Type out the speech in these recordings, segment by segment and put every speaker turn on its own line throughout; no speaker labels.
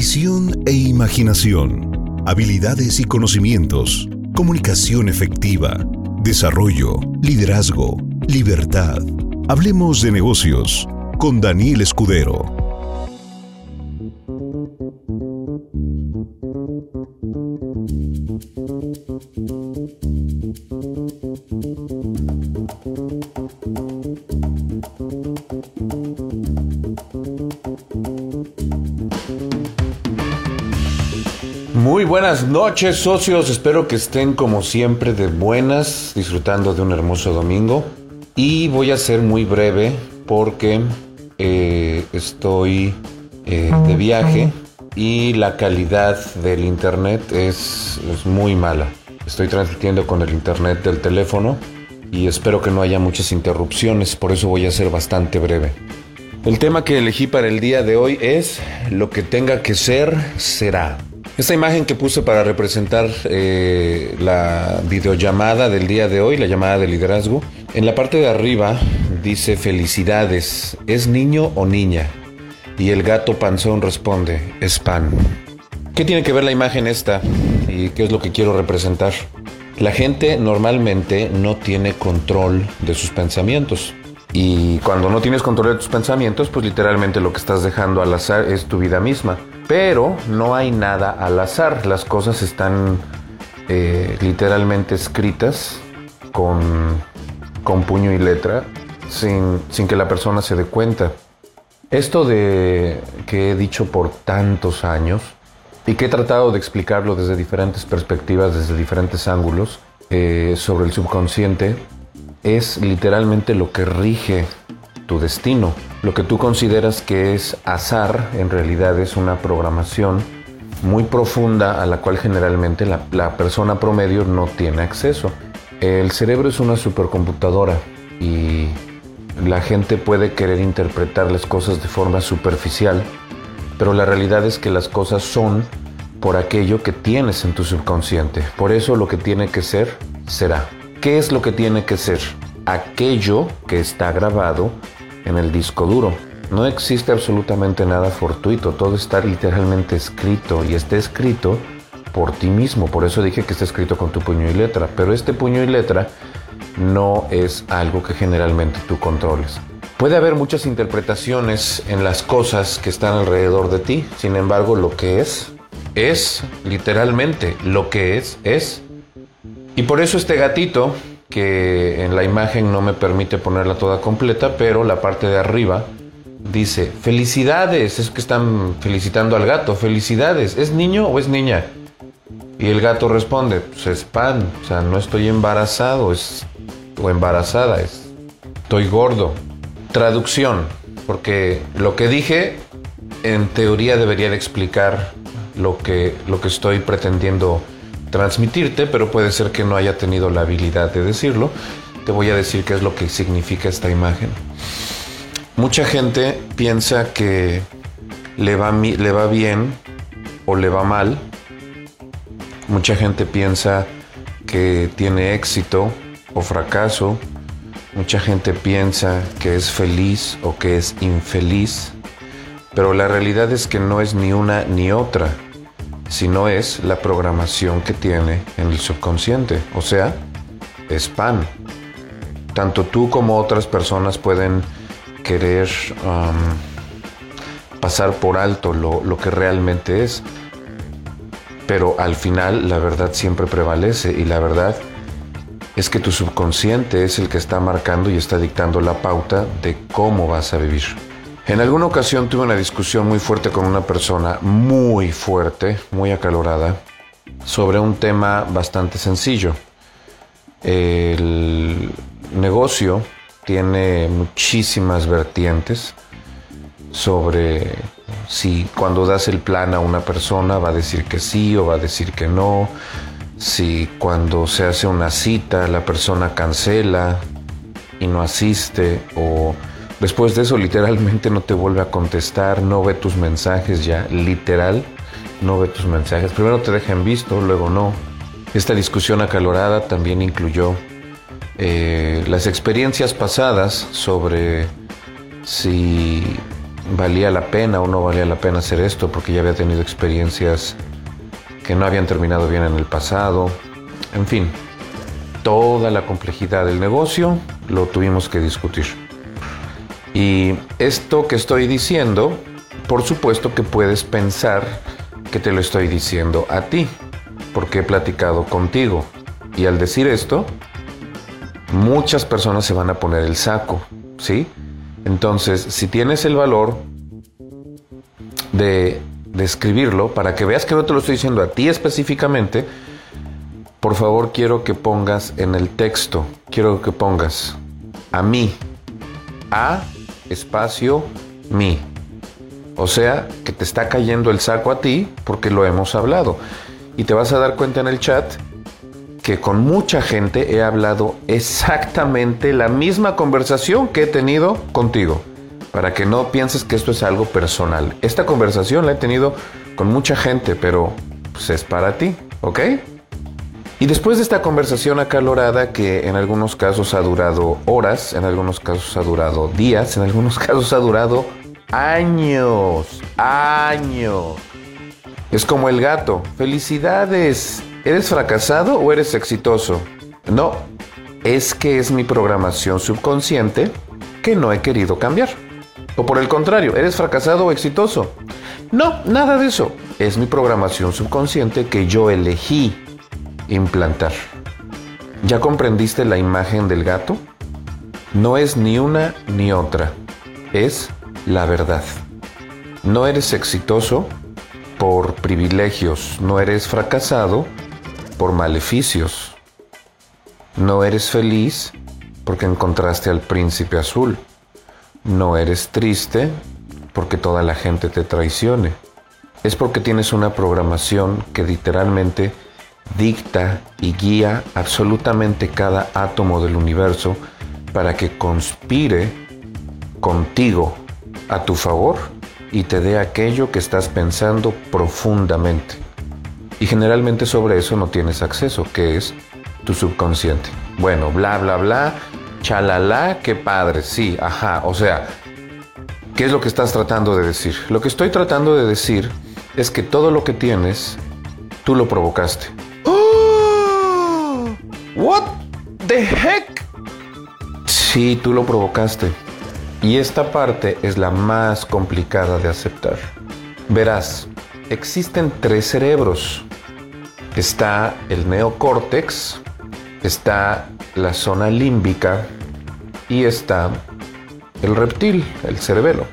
Visión e imaginación. Habilidades y conocimientos. Comunicación efectiva. Desarrollo. Liderazgo. Libertad. Hablemos de negocios con Daniel Escudero.
Buenas noches socios, espero que estén como siempre de buenas, disfrutando de un hermoso domingo. Y voy a ser muy breve porque eh, estoy eh, de viaje y la calidad del internet es, es muy mala. Estoy transmitiendo con el internet del teléfono y espero que no haya muchas interrupciones, por eso voy a ser bastante breve. El tema que elegí para el día de hoy es lo que tenga que ser, será. Esta imagen que puse para representar eh, la videollamada del día de hoy, la llamada de liderazgo, en la parte de arriba dice felicidades, ¿es niño o niña? Y el gato panzón responde, es pan. ¿Qué tiene que ver la imagen esta? ¿Y qué es lo que quiero representar? La gente normalmente no tiene control de sus pensamientos. Y cuando no tienes control de tus pensamientos, pues literalmente lo que estás dejando al azar es tu vida misma. Pero no hay nada al azar, las cosas están eh, literalmente escritas con, con, puño y letra sin, sin que la persona se dé cuenta. Esto de que he dicho por tantos años y que he tratado de explicarlo desde diferentes perspectivas, desde diferentes ángulos, eh, sobre el subconsciente, es literalmente lo que rige tu destino. Lo que tú consideras que es azar, en realidad es una programación muy profunda a la cual generalmente la, la persona promedio no tiene acceso. El cerebro es una supercomputadora y la gente puede querer interpretar las cosas de forma superficial, pero la realidad es que las cosas son por aquello que tienes en tu subconsciente. Por eso lo que tiene que ser, será. ¿Qué es lo que tiene que ser? Aquello que está grabado en el disco duro. No existe absolutamente nada fortuito, todo está literalmente escrito y está escrito por ti mismo. Por eso dije que está escrito con tu puño y letra. Pero este puño y letra no es algo que generalmente tú controles. Puede haber muchas interpretaciones en las cosas que están alrededor de ti, sin embargo lo que es, es literalmente lo que es, es. Y por eso este gatito que en la imagen no me permite ponerla toda completa, pero la parte de arriba dice, felicidades, es que están felicitando al gato, felicidades, ¿es niño o es niña? Y el gato responde, pues es pan, o sea, no estoy embarazado, es, o embarazada, es, estoy gordo. Traducción, porque lo que dije en teoría debería de explicar lo que, lo que estoy pretendiendo transmitirte, pero puede ser que no haya tenido la habilidad de decirlo. Te voy a decir qué es lo que significa esta imagen. Mucha gente piensa que le va, le va bien o le va mal. Mucha gente piensa que tiene éxito o fracaso. Mucha gente piensa que es feliz o que es infeliz. Pero la realidad es que no es ni una ni otra sino es la programación que tiene en el subconsciente. O sea, es pan. Tanto tú como otras personas pueden querer um, pasar por alto lo, lo que realmente es. Pero al final la verdad siempre prevalece y la verdad es que tu subconsciente es el que está marcando y está dictando la pauta de cómo vas a vivir. En alguna ocasión tuve una discusión muy fuerte con una persona, muy fuerte, muy acalorada, sobre un tema bastante sencillo. El negocio tiene muchísimas vertientes sobre si cuando das el plan a una persona va a decir que sí o va a decir que no, si cuando se hace una cita la persona cancela y no asiste o Después de eso literalmente no te vuelve a contestar, no ve tus mensajes ya, literal, no ve tus mensajes. Primero te dejan visto, luego no. Esta discusión acalorada también incluyó eh, las experiencias pasadas sobre si valía la pena o no valía la pena hacer esto porque ya había tenido experiencias que no habían terminado bien en el pasado. En fin, toda la complejidad del negocio lo tuvimos que discutir. Y esto que estoy diciendo, por supuesto que puedes pensar que te lo estoy diciendo a ti, porque he platicado contigo. Y al decir esto, muchas personas se van a poner el saco, ¿sí? Entonces, si tienes el valor de, escribirlo, para que veas que no te lo estoy diciendo a ti específicamente, por favor quiero que pongas en el texto, quiero que pongas a mí, a espacio mí. O sea, que te está cayendo el saco a ti porque lo hemos hablado. Y te vas a dar cuenta en el chat que con mucha gente he hablado exactamente la misma conversación que he tenido contigo, para que no pienses que esto es algo personal. Esta conversación la he tenido con mucha gente, pero pues, es para ti, ¿ok? Y después de esta conversación acalorada que en algunos casos ha durado horas, en algunos casos ha durado días, en algunos casos ha durado años, años. Es como el gato. Felicidades, ¿Eres fracasado o eres exitoso? No, es que es mi programación subconsciente que no he querido cambiar. O por el contrario, ¿eres fracasado o exitoso? No, nada de eso. Es mi programación subconsciente que yo elegí implantar. ¿Ya comprendiste la imagen del gato? No es ni una ni otra. Es la verdad. No eres exitoso por privilegios. No eres fracasado por maleficios. No eres feliz porque encontraste al príncipe azul. No eres triste porque toda la gente te traicione. Es porque tienes una programación que literalmente dicta y guía absolutamente cada átomo del universo para que conspire contigo a tu favor y te dé aquello que estás pensando profundamente. Y generalmente sobre eso no tienes acceso, que es tu subconsciente. Bueno, bla, bla, bla, chalala, qué padre, sí, ajá. O sea, ¿qué es lo que estás tratando de decir? Lo que estoy tratando de decir es que todo lo que tienes, tú lo provocaste. ¿What the heck? Sí, tú lo provocaste. Y esta parte es la más complicada de aceptar. Verás, existen tres cerebros está el neocórtex, está la zona límbica y está el reptil, el cerebelo.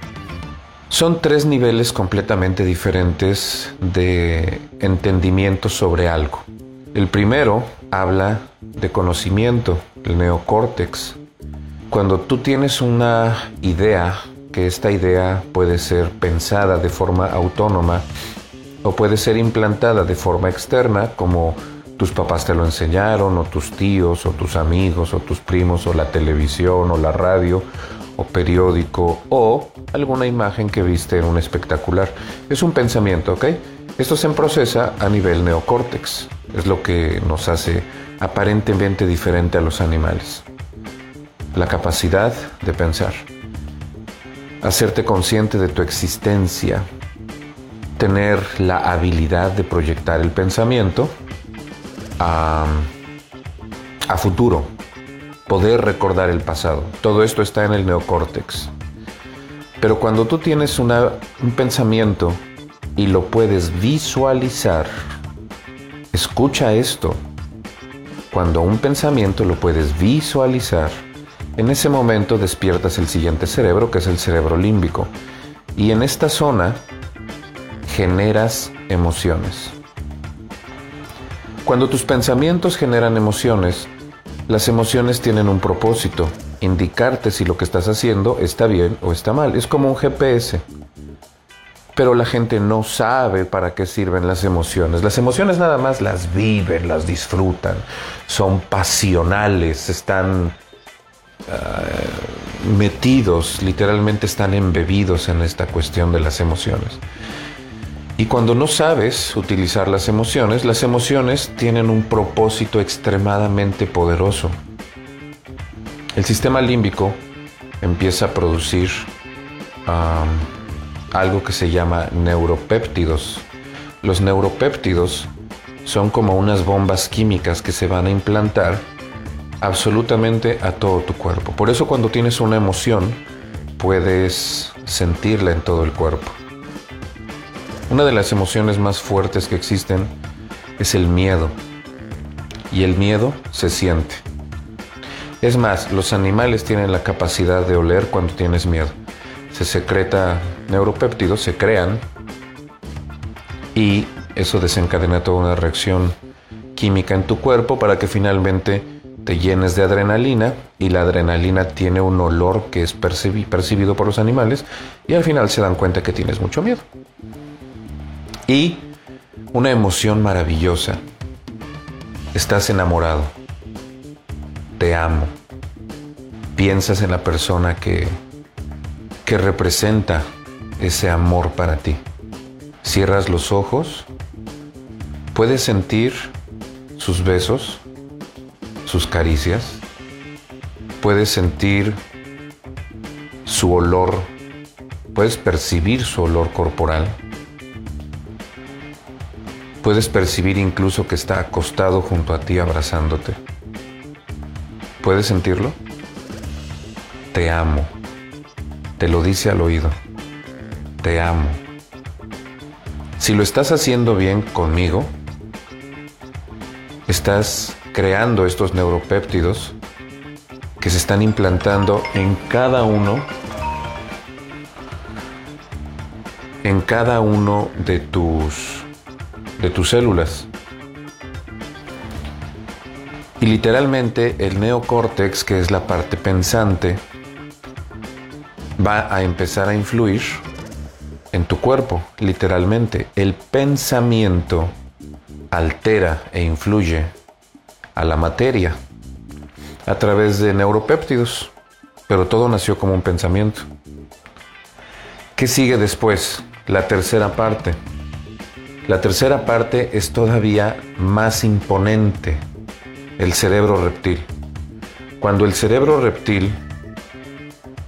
Son tres niveles completamente diferentes de entendimiento sobre algo. El primero habla de conocimiento, el neocórtex. Cuando tú tienes una idea, que esta idea puede ser pensada de forma autónoma, o puede ser implantada de forma externa como tus papás te lo enseñaron o tus tíos o tus amigos o tus primos o la televisión o la radio o periódico o alguna imagen que viste en un espectacular. Es un pensamiento, ¿ok? Esto se procesa a nivel neocórtex. Es lo que nos hace aparentemente diferente a los animales. La capacidad de pensar. Hacerte consciente de tu existencia, tener la habilidad de proyectar el pensamiento a, futuro, poder recordar el pasado. Todo esto está en el neocórtex. Pero cuando tú tienes un pensamiento y lo puedes visualizar, escucha esto. Cuando un pensamiento lo puedes visualizar, en ese momento despiertas el siguiente cerebro, que es el cerebro límbico. Y en esta zona generas emociones. Cuando tus pensamientos generan emociones, las emociones tienen un propósito, indicarte si lo que estás haciendo está bien o está mal. Es como un GPS. Pero la gente no sabe para qué sirven las emociones. Las emociones nada más las viven, las disfrutan, son pasionales, están ah, metidos, literalmente están embebidos en esta cuestión de las emociones. Y cuando no sabes utilizar las emociones, las emociones tienen un propósito extremadamente poderoso. El sistema límbico empieza a producir algo que se llama neuropéptidos. Los neuropéptidos son como unas bombas químicas que se van a implantar absolutamente a todo tu cuerpo. Por eso cuando tienes una emoción puedes sentirla en todo el cuerpo. Una de las emociones más fuertes que existen es el miedo. Y el miedo se siente. Es más, los animales tienen la capacidad de oler cuando tienes miedo. Se secreta neuropéptidos, se crean y eso desencadena toda una reacción química en tu cuerpo para que finalmente te llenes de adrenalina y la adrenalina tiene un olor que es percibido por los animales y al final se dan cuenta que tienes mucho miedo. Y una emoción maravillosa. Estás enamorado. Te amo. Piensas en la persona que, que representa ese amor para ti. Cierras los ojos. Puedes sentir sus besos sus caricias, puedes sentir su olor, puedes percibir su olor corporal, puedes percibir incluso que está acostado junto a ti abrazándote. ¿Puedes sentirlo? Te amo. Te lo dice al oído. Te amo. Si lo estás haciendo bien conmigo, estás creando estos neuropéptidos que se están implantando en cada uno en cada uno de tus de tus células. Y literalmente el neocórtex, que es la parte pensante, va a empezar a influir en tu cuerpo, literalmente. El pensamiento altera e influye a la materia a través de neuropéptidos, pero todo nació como un pensamiento. ¿Qué sigue después? La tercera parte. La tercera parte es todavía más imponente, el cerebro reptil. Cuando el cerebro reptil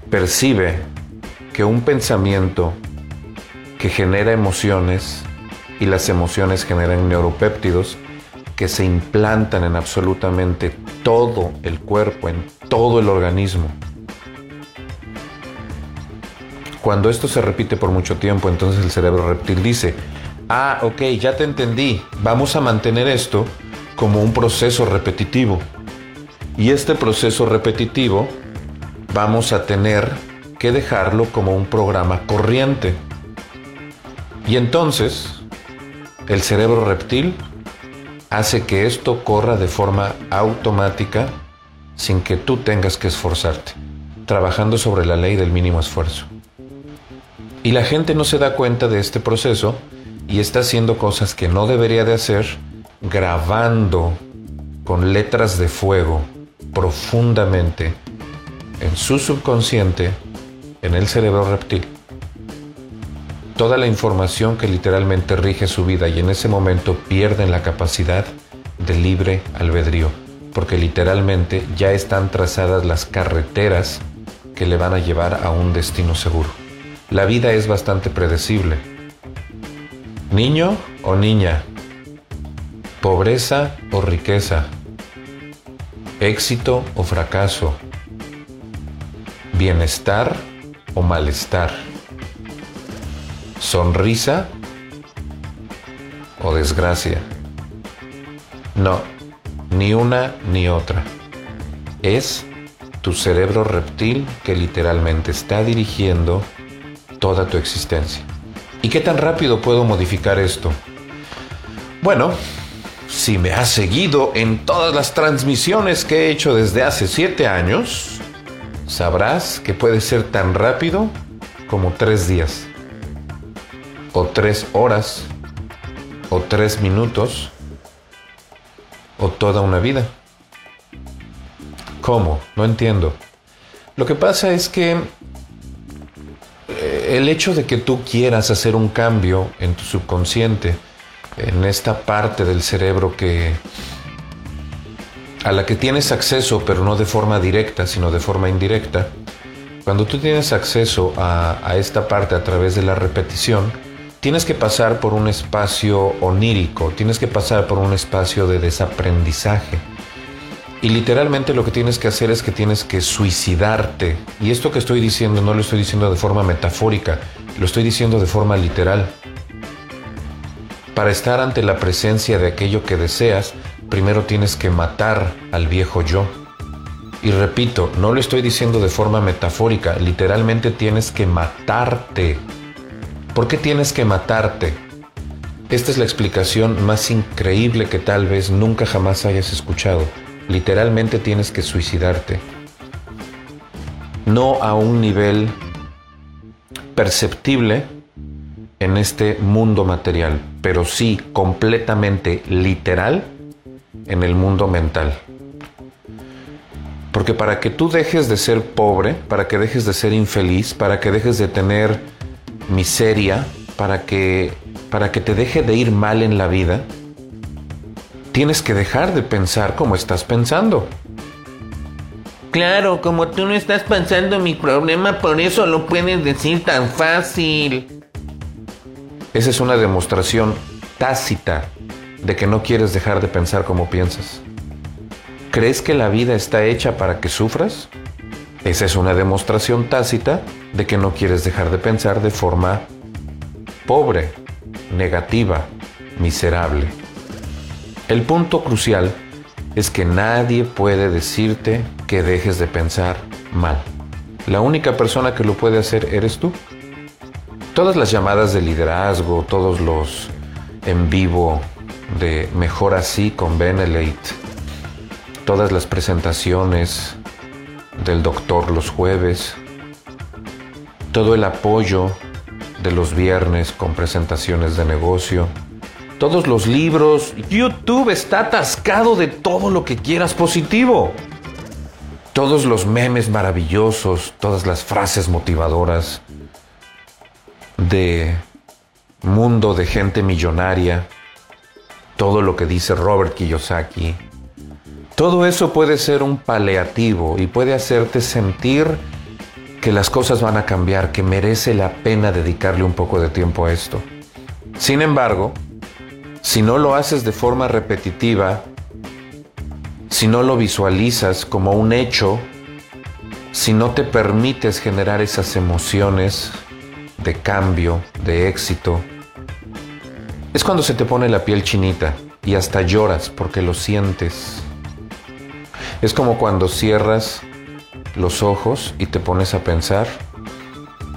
percibe que un pensamiento que genera emociones y las emociones generan neuropéptidos, que se implantan en absolutamente todo el cuerpo, en todo el organismo. Cuando esto se repite por mucho tiempo, entonces el cerebro reptil dice, ah, ok, ya te entendí, vamos a mantener esto como un proceso repetitivo. Y este proceso repetitivo vamos a tener que dejarlo como un programa corriente. Y entonces el cerebro reptil hace que esto corra de forma automática sin que tú tengas que esforzarte, trabajando sobre la ley del mínimo esfuerzo. Y la gente no se da cuenta de este proceso y está haciendo cosas que no debería de hacer, grabando con letras de fuego profundamente en su subconsciente, en el cerebro reptil toda la información que literalmente rige su vida y en ese momento pierden la capacidad de libre albedrío, porque literalmente ya están trazadas las carreteras que le van a llevar a un destino seguro. La vida es bastante predecible. Niño o niña, pobreza o riqueza, éxito o fracaso, bienestar o malestar sonrisa o desgracia. No, ni una ni otra. Es tu cerebro reptil que literalmente está dirigiendo toda tu existencia. ¿Y qué tan rápido puedo modificar esto? Bueno, si me has seguido en todas las transmisiones que he hecho desde hace siete años, sabrás que puede ser tan rápido como tres días o tres horas, o tres minutos, o toda una vida. ¿Cómo? No entiendo. Lo que pasa es que eh, el hecho de que tú quieras hacer un cambio en tu subconsciente, en esta parte del cerebro que a la que tienes acceso, pero no de forma directa, sino de forma indirecta, Cuando tú tienes acceso a, esta parte a través de la repetición, tienes que pasar por un espacio onírico, tienes que pasar por un espacio de desaprendizaje. Y literalmente lo que tienes que hacer es que tienes que suicidarte. Y esto que estoy diciendo no lo estoy diciendo de forma metafórica, lo estoy diciendo de forma literal. Para estar ante la presencia de aquello que deseas, primero tienes que matar al viejo yo. Y repito, no lo estoy diciendo de forma metafórica, literalmente tienes que matarte. ¿Por qué tienes que matarte? Esta es la explicación más increíble que tal vez nunca jamás hayas escuchado. Literalmente tienes que suicidarte. No a un nivel perceptible en este mundo material, pero sí completamente literal en el mundo mental. Porque para que tú dejes de ser pobre, para que dejes de ser infeliz, para que dejes de tener miseria, para que, para que te deje de ir mal en la vida, tienes que dejar de pensar como estás pensando.
Claro, como tú no estás pensando mi problema, por eso lo puedes decir tan fácil.
Esa es una demostración tácita de que no quieres dejar de pensar como piensas. ¿Crees que la vida está hecha para que sufras? Esa es una demostración tácita de que no quieres dejar de pensar de forma pobre, negativa, miserable. El punto crucial es que nadie puede decirte que dejes de pensar mal. La única persona que lo puede hacer eres tú. Todas las llamadas de liderazgo, todos los en vivo de Mejor así con Benelate, todas las presentaciones del doctor los jueves, todo el apoyo de los viernes con presentaciones de negocio, todos los libros, YouTube está atascado de todo lo que quieras positivo. Todos los memes maravillosos, todas las frases motivadoras de mundo de gente millonaria, todo lo que dice Robert Kiyosaki, todo eso puede ser un paliativo y puede hacerte sentir que las cosas van a cambiar, que merece la pena dedicarle un poco de tiempo a esto. Sin embargo, si no lo haces de forma repetitiva, si no lo visualizas como un hecho, si no te permites generar esas emociones de cambio, de éxito, es cuando se te pone la piel chinita y hasta lloras porque lo sientes. Es como cuando cierras los ojos y te pones a pensar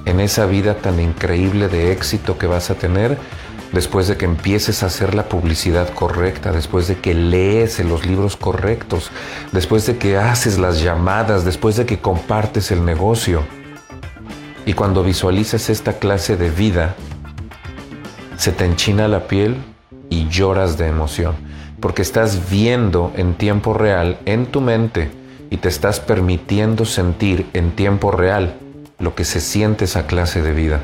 en esa vida tan increíble de éxito que vas a tener después de que empieces a hacer la publicidad correcta, después de que lees los libros correctos, después de que haces las llamadas, después de que compartes el negocio. Y cuando visualizas esta clase de vida, se te enchina la piel y lloras de emoción porque estás viendo en tiempo real en tu mente y te estás permitiendo sentir en tiempo real lo que se siente esa clase de vida.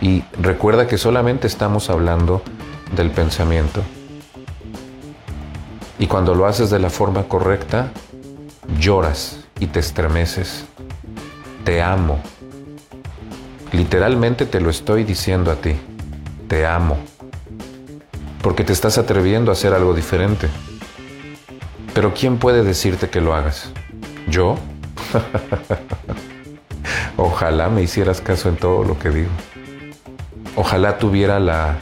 Y recuerda que solamente estamos hablando del pensamiento. Y cuando lo haces de la forma correcta, lloras y te estremeces. Te amo. Literalmente te lo estoy diciendo a ti. Te amo porque te estás atreviendo a hacer algo diferente. Pero ¿quién puede decirte que lo hagas? ¿Yo? Ojalá me hicieras caso en todo lo que digo. Ojalá tuviera la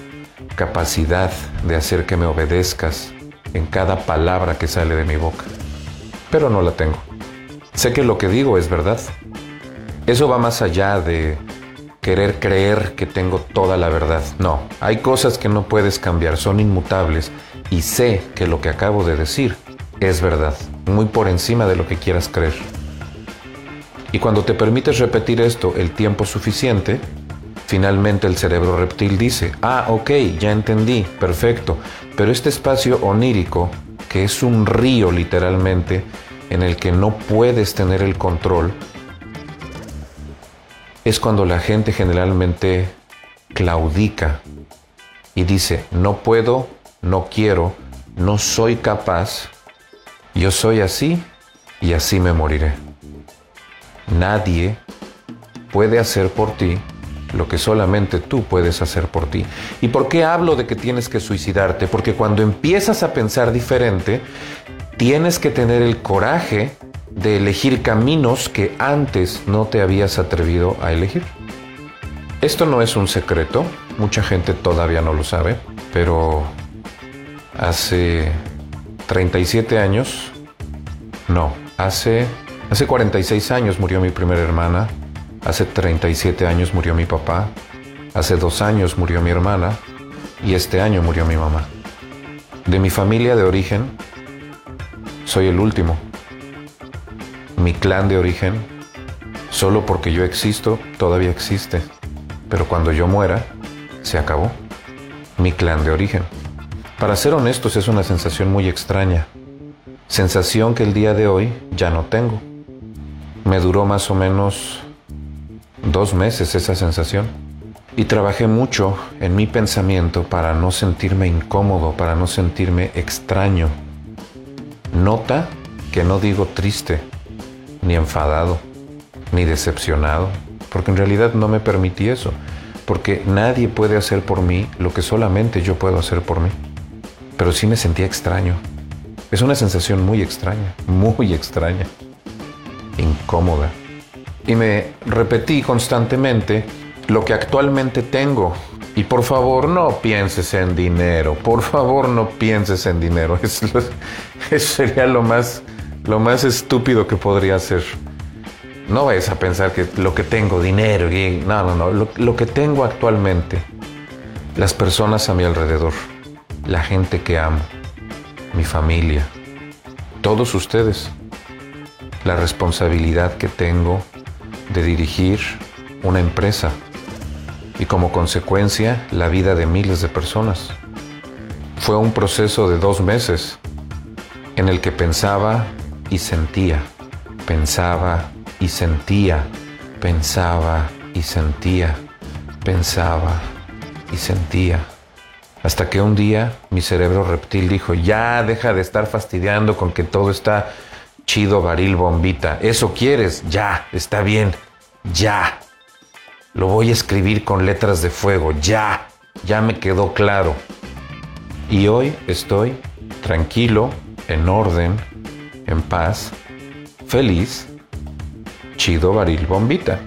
capacidad de hacer que me obedezcas en cada palabra que sale de mi boca. Pero no la tengo. Sé que lo que digo es verdad. Eso va más allá de querer creer que tengo toda la verdad. No, hay cosas que no puedes cambiar, son inmutables y sé que lo que acabo de decir es verdad, muy por encima de lo que quieras creer. Y cuando te permites repetir esto el tiempo suficiente, finalmente el cerebro reptil dice, ah, ok, ya entendí, perfecto, pero este espacio onírico, que es un río literalmente, en el que no puedes tener el control, es cuando la gente generalmente claudica y dice, no puedo, no quiero, no soy capaz, yo soy así y así me moriré. Nadie puede hacer por ti lo que solamente tú puedes hacer por ti. ¿Y por qué hablo de que tienes que suicidarte? Porque cuando empiezas a pensar diferente, tienes que tener el coraje de elegir caminos que antes no te habías atrevido a elegir. Esto no es un secreto, mucha gente todavía no lo sabe, pero hace 37 años, no, hace, hace 46 años murió mi primera hermana, hace 37 años murió mi papá, hace dos años murió mi hermana y este año murió mi mamá. De mi familia de origen, soy el último. Mi clan de origen, solo porque yo existo, todavía existe. Pero cuando yo muera, se acabó. Mi clan de origen. Para ser honestos, es una sensación muy extraña. Sensación que el día de hoy ya no tengo. Me duró más o menos dos meses esa sensación. Y trabajé mucho en mi pensamiento para no sentirme incómodo, para no sentirme extraño. Nota que no digo triste, ni enfadado, ni decepcionado, porque en realidad no me permití eso, porque nadie puede hacer por mí lo que solamente yo puedo hacer por mí. Pero sí me sentía extraño. Es una sensación muy extraña, muy extraña, incómoda. Y me repetí constantemente lo que actualmente tengo. Y por favor no pienses en dinero, por favor no pienses en dinero. Eso, sería lo más, lo más estúpido que podría ser. No vayas a pensar que lo que tengo, dinero, y, no, no, no, lo, lo que tengo actualmente, las personas a mi alrededor, la gente que amo, mi familia, todos ustedes, la responsabilidad que tengo de dirigir una empresa y como consecuencia la vida de miles de personas. Fue un proceso de dos meses en el que pensaba y sentía, pensaba y sentía, pensaba y sentía, pensaba y sentía. Hasta que un día mi cerebro reptil dijo, ya deja de estar fastidiando con que todo está chido, varil, bombita. Eso quieres, ya, está bien, ya. Lo voy a escribir con letras de fuego, ya, ya me quedó claro. Y hoy estoy tranquilo, en orden, en paz, feliz chido varil bombita.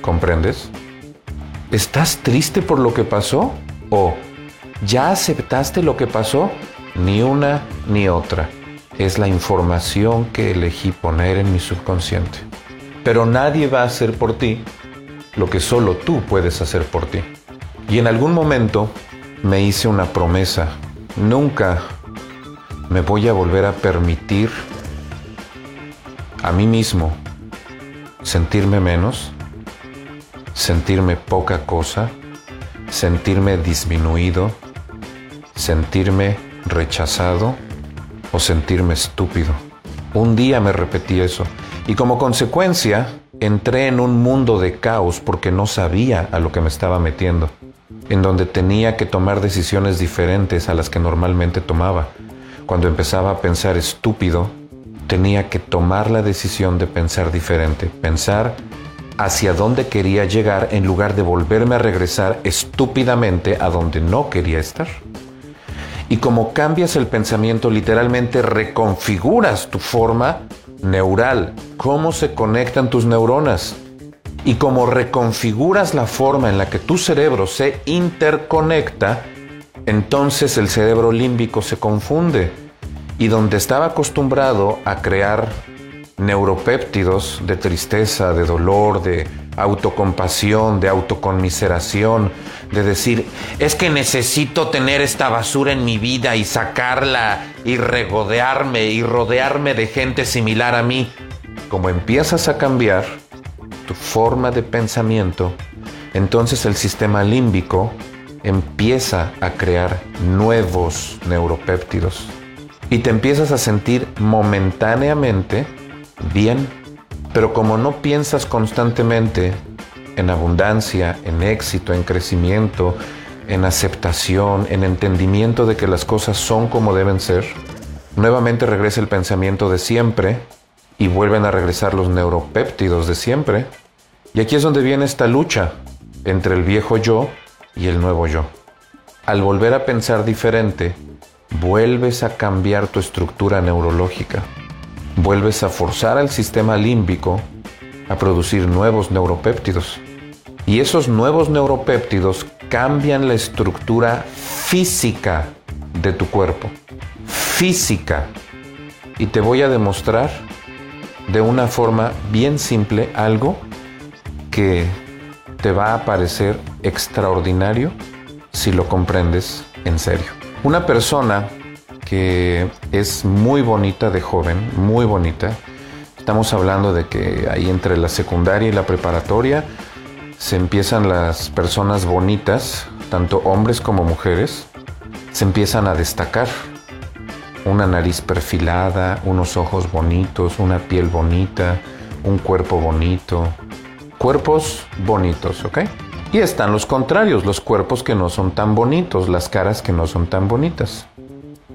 ¿Comprendes? ¿Estás triste por lo que pasó? ¿O ya aceptaste lo que pasó? Ni una ni otra. Es la información que elegí poner en mi subconsciente. Pero nadie va a hacer por ti lo que solo tú puedes hacer por ti. Y en algún momento me hice una promesa. Nunca me voy a volver a permitir a mí mismo sentirme menos, sentirme poca cosa, sentirme disminuido, sentirme rechazado o sentirme estúpido. Un día me repetí eso y como consecuencia entré en un mundo de caos porque no sabía a lo que me estaba metiendo, en donde tenía que tomar decisiones diferentes a las que normalmente tomaba. Cuando empezaba a pensar estúpido, tenía que tomar la decisión de pensar diferente, pensar hacia dónde quería llegar en lugar de volverme a regresar estúpidamente a donde no quería estar. Y como cambias el pensamiento, literalmente reconfiguras tu forma neural, cómo se conectan tus neuronas. Y como reconfiguras la forma en la que tu cerebro se interconecta, entonces el cerebro límbico se confunde y donde estaba acostumbrado a crear neuropéptidos de tristeza, de dolor, de autocompasión, de autoconmiseración, de decir, es que necesito tener esta basura en mi vida y sacarla y regodearme y rodearme de gente similar a mí. Como empiezas a cambiar tu forma de pensamiento, entonces el sistema límbico empieza a crear nuevos neuropéptidos y te empiezas a sentir momentáneamente bien, pero como no piensas constantemente en abundancia, en éxito, en crecimiento, en aceptación, en entendimiento de que las cosas son como deben ser, nuevamente regresa el pensamiento de siempre y vuelven a regresar los neuropéptidos de siempre. Y aquí es donde viene esta lucha entre el viejo yo y el nuevo yo. Al volver a pensar diferente, vuelves a cambiar tu estructura neurológica. Vuelves a forzar al sistema límbico a producir nuevos neuropéptidos. Y esos nuevos neuropéptidos cambian la estructura física de tu cuerpo. Física. Y te voy a demostrar de una forma bien simple algo que te va a parecer extraordinario si lo comprendes en serio. Una persona que es muy bonita de joven, muy bonita, estamos hablando de que ahí entre la secundaria y la preparatoria se empiezan las personas bonitas, tanto hombres como mujeres, se empiezan a destacar. Una nariz perfilada, unos ojos bonitos, una piel bonita, un cuerpo bonito. Cuerpos bonitos, ¿ok? Y están los contrarios, los cuerpos que no son tan bonitos, las caras que no son tan bonitas.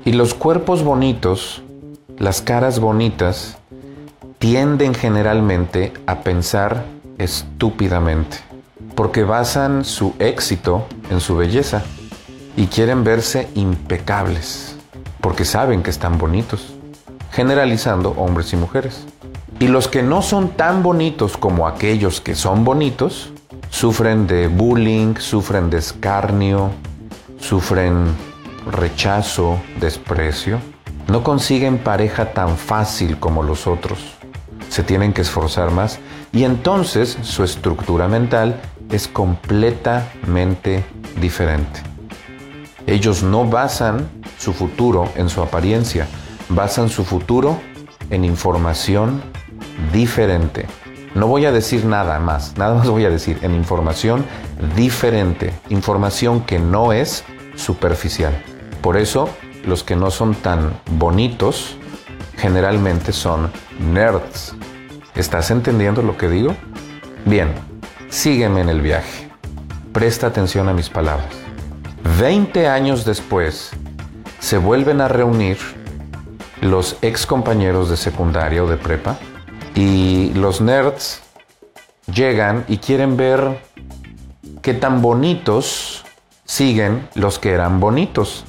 Y los cuerpos bonitos, las caras bonitas, tienden generalmente a pensar estúpidamente, porque basan su éxito en su belleza y quieren verse impecables, porque saben que están bonitos, generalizando hombres y mujeres. Y los que no son tan bonitos como aquellos que son bonitos, sufren de bullying, sufren de escarnio, sufren rechazo, desprecio, no consiguen pareja tan fácil como los otros. Se tienen que esforzar más y entonces su estructura mental es completamente diferente. Ellos no basan su futuro en su apariencia, basan su futuro en información diferente. No voy a decir nada más, nada más voy a decir en información diferente, información que no es superficial. Por eso, los que no son tan bonitos generalmente son nerds. ¿Estás entendiendo lo que digo? Bien, sígueme en el viaje. Presta atención a mis palabras. Veinte años después, se vuelven a reunir los ex compañeros de secundaria o de prepa y los nerds llegan y quieren ver qué tan bonitos siguen los que eran bonitos.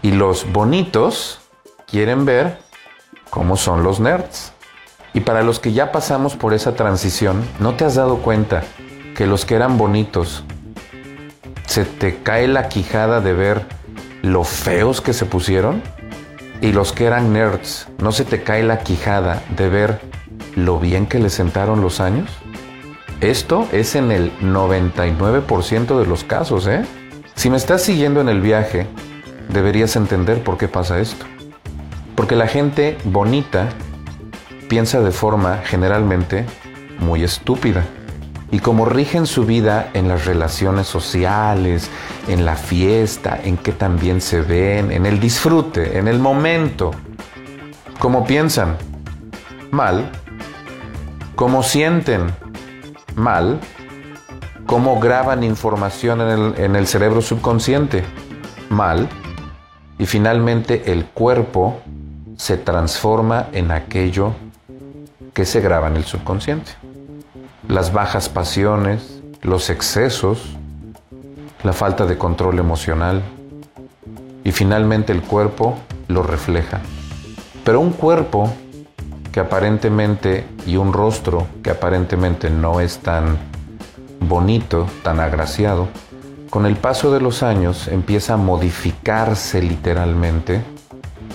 Y los bonitos quieren ver cómo son los nerds. Y para los que ya pasamos por esa transición, ¿no te has dado cuenta que los que eran bonitos se te cae la quijada de ver lo feos que se pusieron? Y los que eran nerds, ¿no se te cae la quijada de ver lo bien que le sentaron los años? Esto es en el 99% de los casos, ¿eh? Si me estás siguiendo en el viaje, deberías entender por qué pasa esto. Porque la gente bonita piensa de forma generalmente muy estúpida. Y como rigen su vida en las relaciones sociales, en la fiesta, en que también se ven, en el disfrute, en el momento, como piensan mal, como sienten mal, como graban información en el, en el cerebro subconsciente mal, y finalmente el cuerpo se transforma en aquello que se graba en el subconsciente. Las bajas pasiones, los excesos, la falta de control emocional y finalmente el cuerpo lo refleja. Pero un cuerpo que aparentemente y un rostro que aparentemente no es tan bonito, tan agraciado, con el paso de los años empieza a modificarse literalmente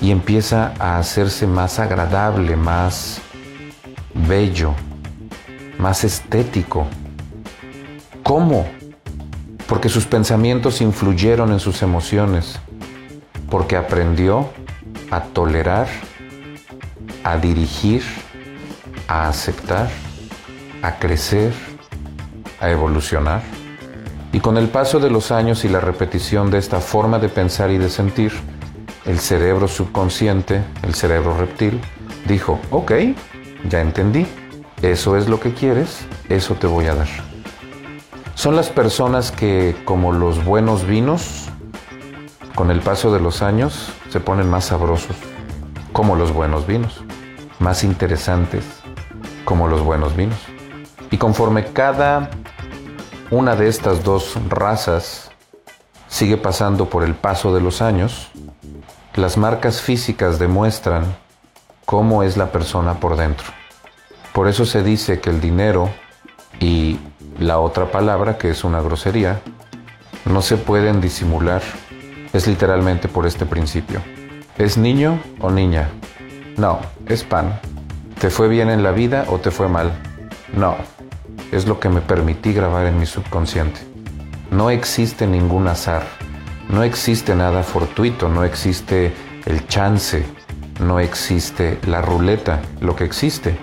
y empieza a hacerse más agradable, más bello, más estético. ¿Cómo? Porque sus pensamientos influyeron en sus emociones, porque aprendió a tolerar, a dirigir, a aceptar, a crecer, a evolucionar. Y con el paso de los años y la repetición de esta forma de pensar y de sentir, el cerebro subconsciente, el cerebro reptil, dijo, ok, ya entendí, eso es lo que quieres, eso te voy a dar. Son las personas que, como los buenos vinos, con el paso de los años se ponen más sabrosos, como los buenos vinos. más interesantes como los buenos vinos. Y conforme cada una de estas dos razas sigue pasando por el paso de los años, las marcas físicas demuestran cómo es la persona por dentro. Por eso se dice que el dinero y la otra palabra, que es una grosería, no se pueden disimular. Es literalmente por este principio. ¿Es niño o niña? No, es pan. ¿Te fue bien en la vida o te fue mal? No, es lo que me permití grabar en mi subconsciente. No existe ningún azar, no existe nada fortuito, no existe el chance, no existe la ruleta. Lo que existe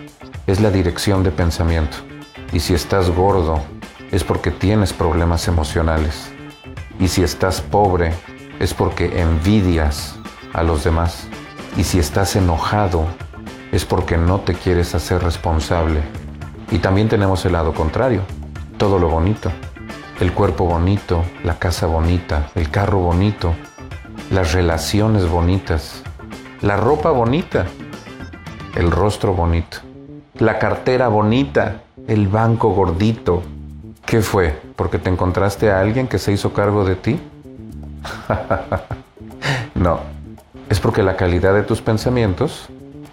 es la dirección de pensamiento. Y si estás gordo, es porque tienes problemas emocionales. Y si estás pobre, es porque envidias a los demás. Y si estás enojado, es porque no te quieres hacer responsable. Y también tenemos el lado contrario, todo lo bonito. El cuerpo bonito, la casa bonita, el carro bonito, las relaciones bonitas, la ropa bonita, el rostro bonito, la cartera bonita, el banco gordito. ¿Qué fue? ¿Porque te encontraste a alguien que se hizo cargo de ti? no, es porque la calidad de tus pensamientos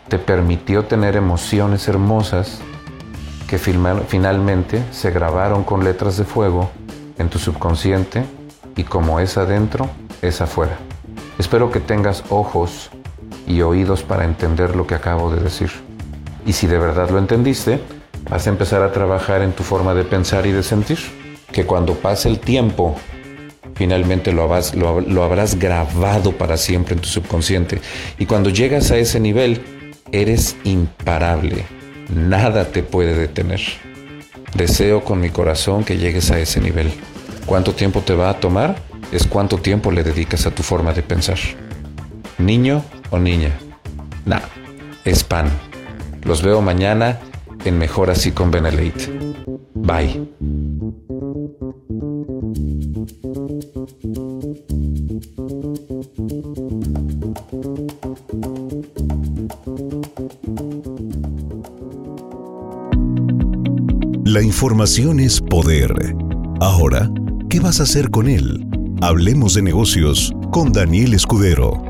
te permitió tener emociones hermosas que finalmente se grabaron con letras de fuego en tu subconsciente y como es adentro, es afuera. Espero que tengas ojos y oídos para entender lo que acabo de decir. Y si de verdad lo entendiste, vas a empezar a trabajar en tu forma de pensar y de sentir. Que cuando pase el tiempo, finalmente lo habrás, grabado para siempre en tu subconsciente. Y cuando llegas a ese nivel, eres imparable. Nada te puede detener. Deseo con mi corazón que llegues a ese nivel. ¿Cuánto tiempo te va a tomar? Es cuánto tiempo le dedicas a tu forma de pensar. Niño o niña. Nah, es pan. Los veo mañana en Mejor Así con Benelete. Bye.
La información es poder. Ahora, ¿qué vas a hacer con él? Hablemos de negocios con Daniel Escudero.